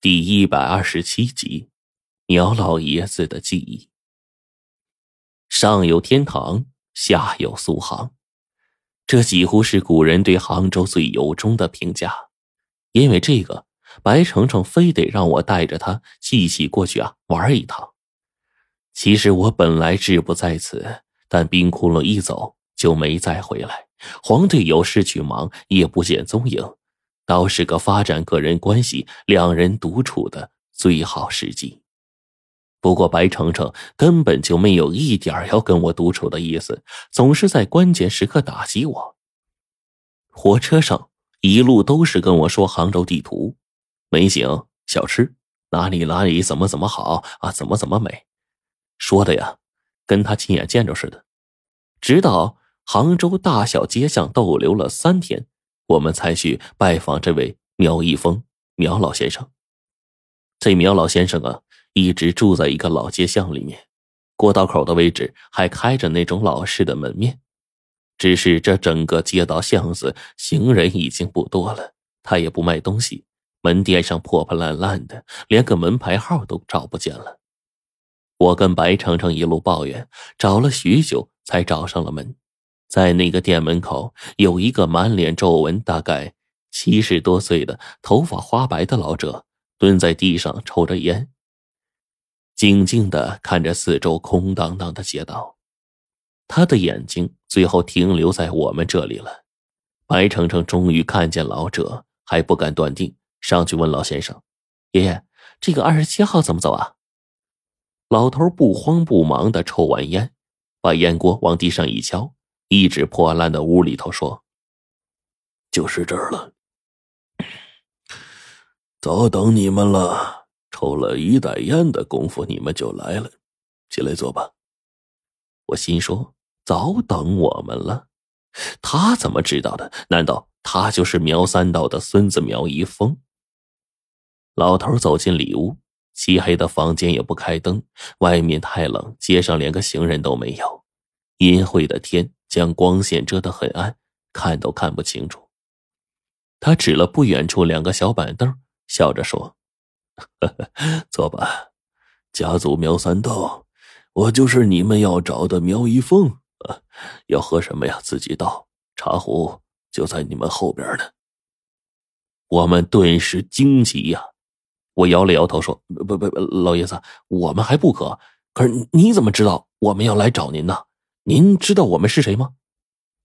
第一百二十七集，苗老爷子的记忆。上有天堂，下有苏杭，这几乎是古人对杭州最由衷的评价。因为这个，白程程非得让我带着他一起过去啊玩一趟。其实我本来志不在此，但冰窟窿一走就没再回来。黄队有事去忙，也不见踪影。倒是个发展个人关系、两人独处的最好时机。不过白程程根本就没有一点要跟我独处的意思，总是在关键时刻打击我。火车上一路都是跟我说杭州地图、美景、小吃，哪里哪里怎么怎么好啊，怎么怎么美，说的呀，跟他亲眼见着似的。直到杭州大小街巷逗留了三天。我们才去拜访这位苗一峰苗老先生。这苗老先生啊，一直住在一个老街巷里面，过道口的位置还开着那种老式的门面。只是这整个街道巷子，行人已经不多了，他也不卖东西，门店上破破烂烂的，连个门牌号都找不见了。我跟白程程一路抱怨，找了许久才找上了门。在那个店门口，有一个满脸皱纹、大概七十多岁的、头发花白的老者，蹲在地上抽着烟，静静的看着四周空荡荡的街道。他的眼睛最后停留在我们这里了。白程程终于看见老者，还不敢断定，上去问老先生：“爷爷，这个二十七号怎么走啊？”老头不慌不忙的抽完烟，把烟锅往地上一敲。一直破烂的屋里头说：“就是这儿了，早等你们了。抽了一袋烟的功夫，你们就来了。进来坐吧。”我心说：“早等我们了？他怎么知道的？难道他就是苗三道的孙子苗一峰？”老头走进里屋，漆黑的房间也不开灯，外面太冷，街上连个行人都没有，阴晦的天。将光线遮得很暗，看都看不清楚。他指了不远处两个小板凳，笑着说：“坐吧，家族苗三道，我就是你们要找的苗一凤。要喝什么呀？自己倒，茶壶就在你们后边呢。”我们顿时惊奇呀！我摇了摇头说：“不不不，老爷子，我们还不渴。可是你怎么知道我们要来找您呢？”您知道我们是谁吗？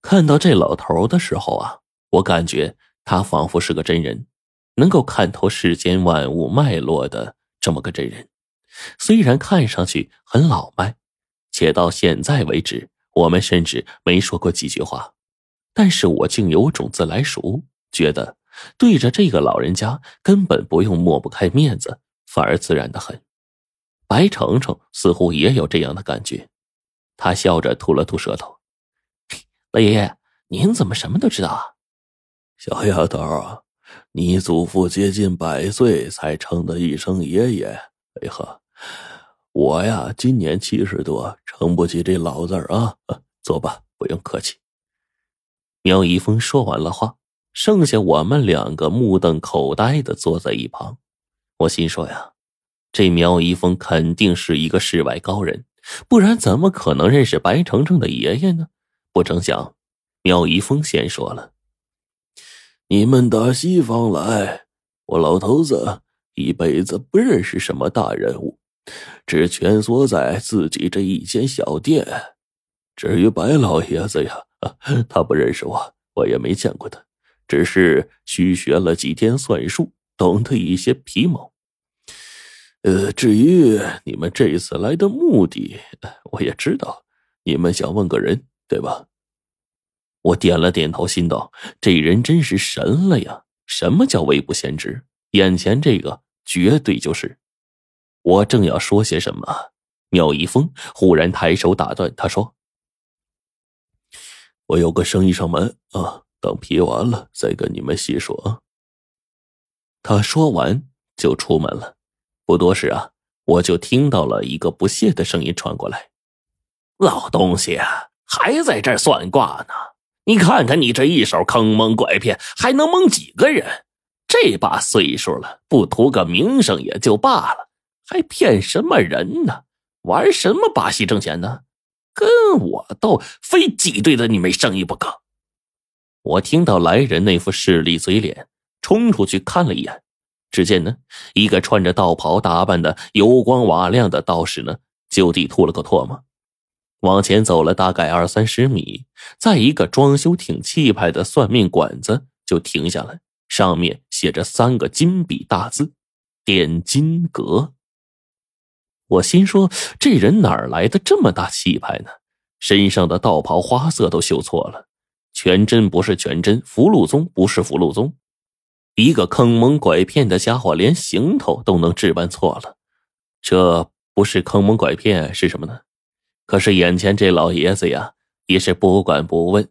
看到这老头的时候啊，我感觉他仿佛是个真人，能够看透世间万物脉络的这么个真人。虽然看上去很老迈，且到现在为止我们甚至没说过几句话，但是我竟有种自来熟，觉得对着这个老人家根本不用抹不开面子，反而自然的很。白程程似乎也有这样的感觉。他笑着吐了吐舌头，老爷爷，您怎么什么都知道啊？小丫头，你祖父接近百岁才称的一声爷爷。哎呵，我呀，今年七十多，称不起这老字儿啊。坐吧，不用客气。苗一峰说完了话，剩下我们两个目瞪口呆的坐在一旁。我心说呀，这苗一峰肯定是一个世外高人。不然怎么可能认识白程程的爷爷呢？不成想，苗一峰先说了：“你们打西方来，我老头子一辈子不认识什么大人物，只蜷缩在自己这一间小店。至于白老爷子呀，他不认识我，我也没见过他，只是虚学了几天算术，懂得一些皮毛。”呃，至于你们这一次来的目的，我也知道，你们想问个人，对吧？我点了点头，心道：这人真是神了呀！什么叫未卜先知？眼前这个绝对就是。我正要说些什么，妙一峰忽然抬手打断，他说：“我有个生意上门啊，等批完了再跟你们细说。”他说完就出门了。不多时啊，我就听到了一个不屑的声音传过来：“老东西啊，还在这儿算卦呢？你看看你这一手坑蒙拐骗，还能蒙几个人？这把岁数了，不图个名声也就罢了，还骗什么人呢？玩什么把戏挣钱呢？跟我斗，非挤兑的你没生意不可。我听到来人那副势利嘴脸，冲出去看了一眼，只见呢，一个穿着道袍打扮的油光瓦亮的道士呢，就地吐了个唾沫，往前走了大概二三十米，在一个装修挺气派的算命馆子就停下来，上面写着三个金笔大字：“点金阁。”我心说，这人哪儿来的这么大气派呢？身上的道袍花色都绣错了。全真不是全真，福禄宗不是福禄宗，一个坑蒙拐骗的家伙，连行头都能置办错了，这不是坑蒙拐骗是什么呢？可是眼前这老爷子呀，也是不管不问，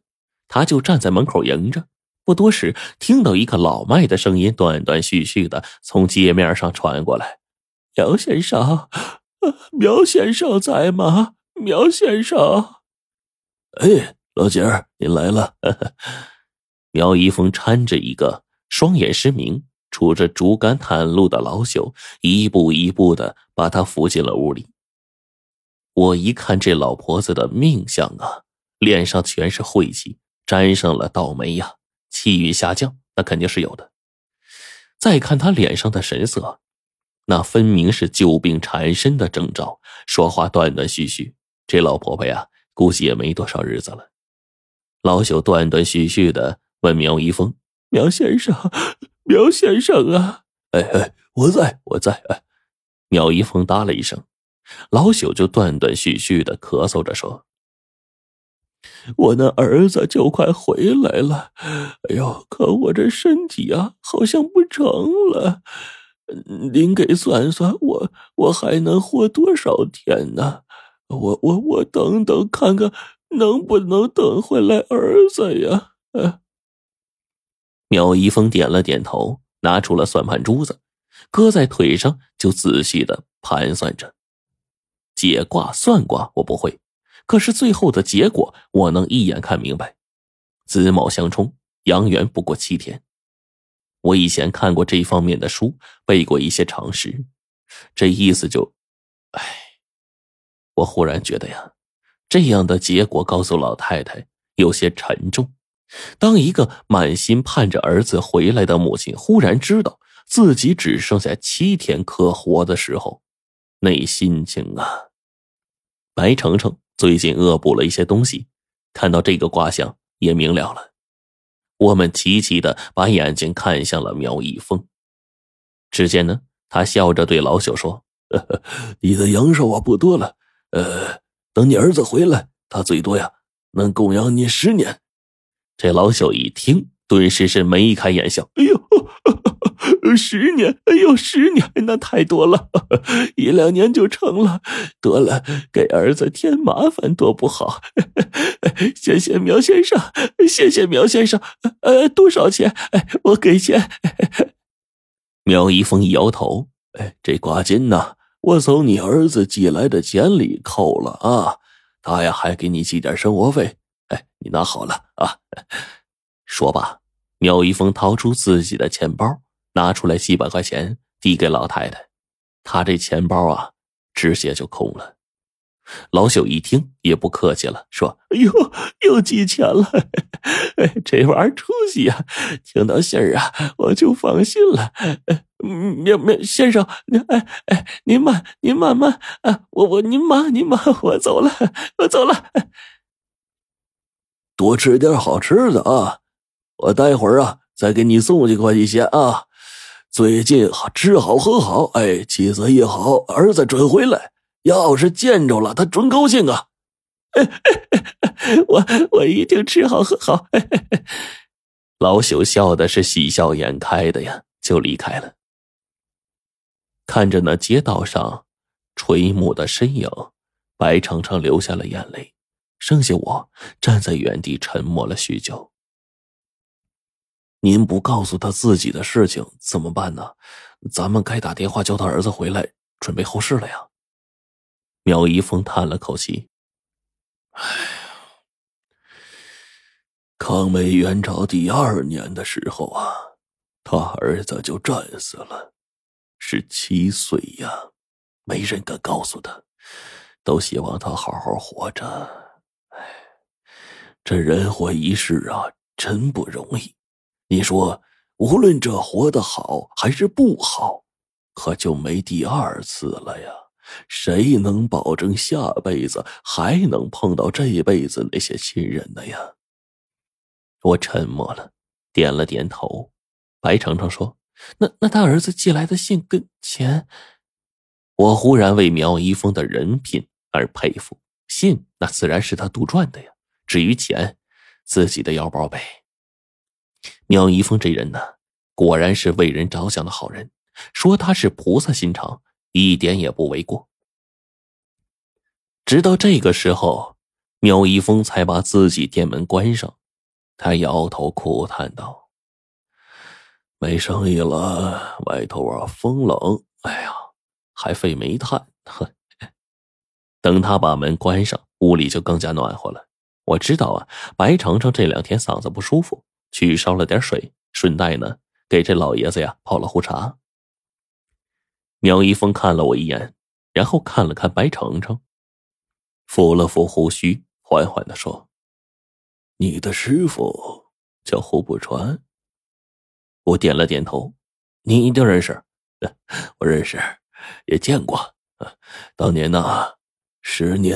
他就站在门口迎着。不多时，听到一个老迈的声音，断断续续的从街面上传过来：“苗先生，苗先生在吗？苗先生，哎。”老姐儿，您来了。苗一峰搀着一个双眼失明、拄着竹竿探路的老朽，一步一步的把他扶进了屋里。我一看这老婆子的命相啊，脸上全是晦气，沾上了倒霉呀，气运下降，那肯定是有的。再看她脸上的神色，那分明是旧病缠身的征兆，说话断断续续。这老婆婆呀，估计也没多少日子了。老朽断断续续的问苗一峰：“苗先生，苗先生啊，哎哎，我在，我在。”哎，苗一峰答了一声，老朽就断断续续的咳嗽着说：“我那儿子就快回来了，哎呦，可我这身体啊，好像不成了。您给算算，我我还能活多少天呢？我我我等等看看。”能不能等回来儿子呀？苗一峰点了点头，拿出了算盘珠子，搁在腿上，就仔细的盘算着。解卦算卦我不会，可是最后的结果我能一眼看明白。子卯相冲，阳元不过七天。我以前看过这方面的书，背过一些常识，这意思就……哎，我忽然觉得呀。这样的结果告诉老太太有些沉重。当一个满心盼着儿子回来的母亲忽然知道自己只剩下七天可活的时候，那心情啊！白程程最近恶补了一些东西，看到这个卦象也明了了。我们齐齐的把眼睛看向了苗一峰。只见呢，他笑着对老朽说：“呵呵你的阳寿啊不多了，呃。”等你儿子回来，他最多呀能供养你十年。这老朽一听，顿时是眉开眼笑。哎呦，十年！哎呦，十年那太多了，一两年就成了。得了，给儿子添麻烦多不好。谢谢苗先生，谢谢苗先生。呃，多少钱？哎，我给钱。苗一峰一摇头，哎，这挂金呢？我从你儿子寄来的钱里扣了啊，他呀还给你寄点生活费，你拿好了啊。说罢，苗一峰掏出自己的钱包，拿出来几百块钱递给老太太，他这钱包啊，直接就空了。老朽一听也不客气了，说：“哎呦，又寄钱了，这玩意儿出息呀！听到信儿啊，我就放心了。”苗苗先生，您哎哎，您慢，您慢慢啊！我我您慢，您慢，我走了，我走了。多吃点好吃的啊！我待会儿啊再给你送几块钱啊。最近吃好喝好，哎，气色一好，儿子准回来。要是见着了，他准高兴啊！我我一定吃好喝好。老朽笑的是喜笑颜开的呀，就离开了。看着那街道上垂暮的身影，白程程流下了眼泪，剩下我站在原地沉默了许久。您不告诉他自己的事情怎么办呢？咱们该打电话叫他儿子回来准备后事了呀。苗一峰叹了口气：“哎呀，康美援朝第二年的时候啊。”他儿子就战死了，十七岁呀，没人敢告诉他，都希望他好好活着。这人活一世啊，真不容易。你说，无论这活得好还是不好，可就没第二次了呀。谁能保证下辈子还能碰到这辈子那些亲人的呀？我沉默了，点了点头。白程程说：“那那他儿子寄来的信跟钱……”我忽然为苗一峰的人品而佩服。信那自然是他杜撰的呀。至于钱，自己的腰包呗。苗一峰这人呢，果然是为人着想的好人。说他是菩萨心肠。一点也不为过。直到这个时候，苗一峰才把自己店门关上。他摇头苦叹道：“没生意了，外头啊风冷，哎呀，还费煤炭。”哼，等他把门关上，屋里就更加暖和了。我知道啊，白程程这两天嗓子不舒服，去烧了点水，顺带呢给这老爷子呀泡了壶茶。苗一峰看了我一眼，然后看了看白程程，抚了抚胡须，缓缓的说：“你的师傅叫胡不传。”我点了点头：“你一定认识？我认识，也见过。当年呐，十年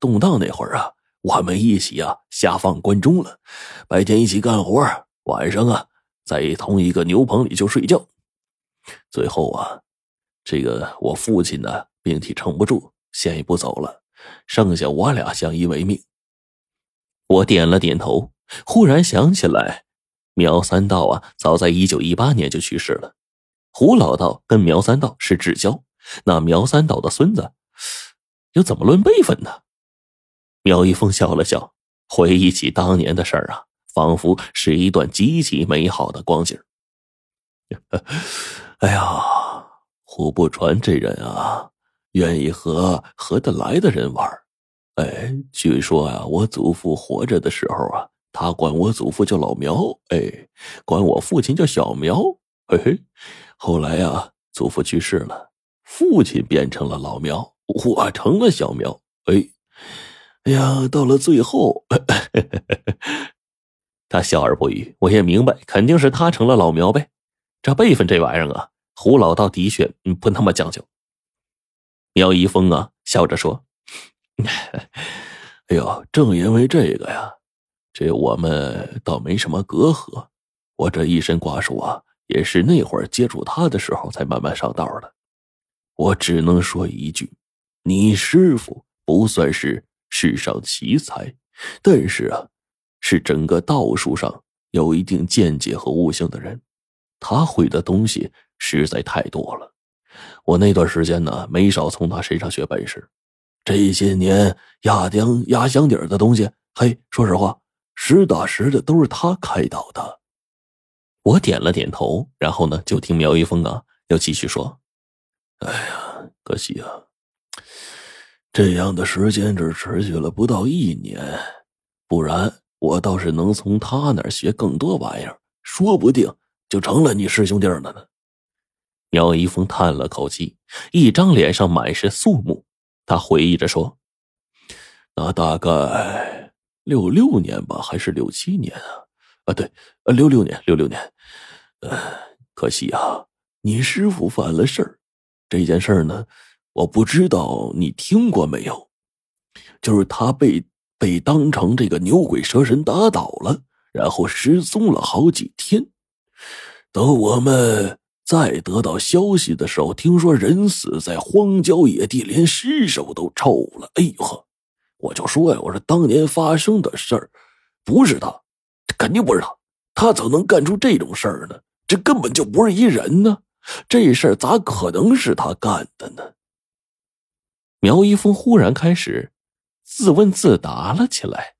动荡那会儿啊，我们一起啊下放关中了，白天一起干活，晚上啊在同一个牛棚里就睡觉。最后啊。”这个我父亲呢，病体撑不住，先一步走了，剩下我俩相依为命。我点了点头，忽然想起来，苗三道啊，早在一九一八年就去世了。胡老道跟苗三道是至交，那苗三道的孙子又怎么论辈分呢？苗一峰笑了笑，回忆起当年的事儿啊，仿佛是一段极其美好的光景。哎呀！胡不传这人啊，愿意和合得来的人玩哎，据说啊，我祖父活着的时候啊，他管我祖父叫老苗，哎，管我父亲叫小苗。嘿嘿，后来呀，祖父去世了，父亲变成了老苗，我成了小苗。哎，哎呀，到了最后，他笑而不语。我也明白，肯定是他成了老苗呗。这辈分这玩意儿啊。胡老道的确不那么讲究。苗一峰啊，笑着说：“哎呦，正因为这个呀，这我们倒没什么隔阂。我这一身挂术啊，也是那会儿接触他的时候才慢慢上道的。我只能说一句：你师傅不算是世上奇才，但是啊，是整个道术上有一定见解和悟性的人。他会的东西。”实在太多了，我那段时间呢，没少从他身上学本事。这些年压箱压箱底的东西，嘿，说实话，实打实的都是他开导的。我点了点头，然后呢，就听苗一峰啊，要继续说：“哎呀，可惜啊，这样的时间只持续了不到一年，不然我倒是能从他那儿学更多玩意儿，说不定就成了你师兄弟了呢。”苗一峰叹了口气，一张脸上满是肃穆。他回忆着说：“那大概六六年吧，还是六七年啊？啊，对，六六年，六六年。呃，可惜啊，你师傅犯了事儿。这件事儿呢，我不知道你听过没有？就是他被被当成这个牛鬼蛇神打倒了，然后失踪了好几天。等我们……”再得到消息的时候，听说人死在荒郊野地，连尸首都臭了。哎呦呵，我就说呀，我说当年发生的事儿，不是他，肯定不是他，他怎么能干出这种事儿呢？这根本就不是一人呢，这事儿咋可能是他干的呢？苗一峰忽然开始自问自答了起来。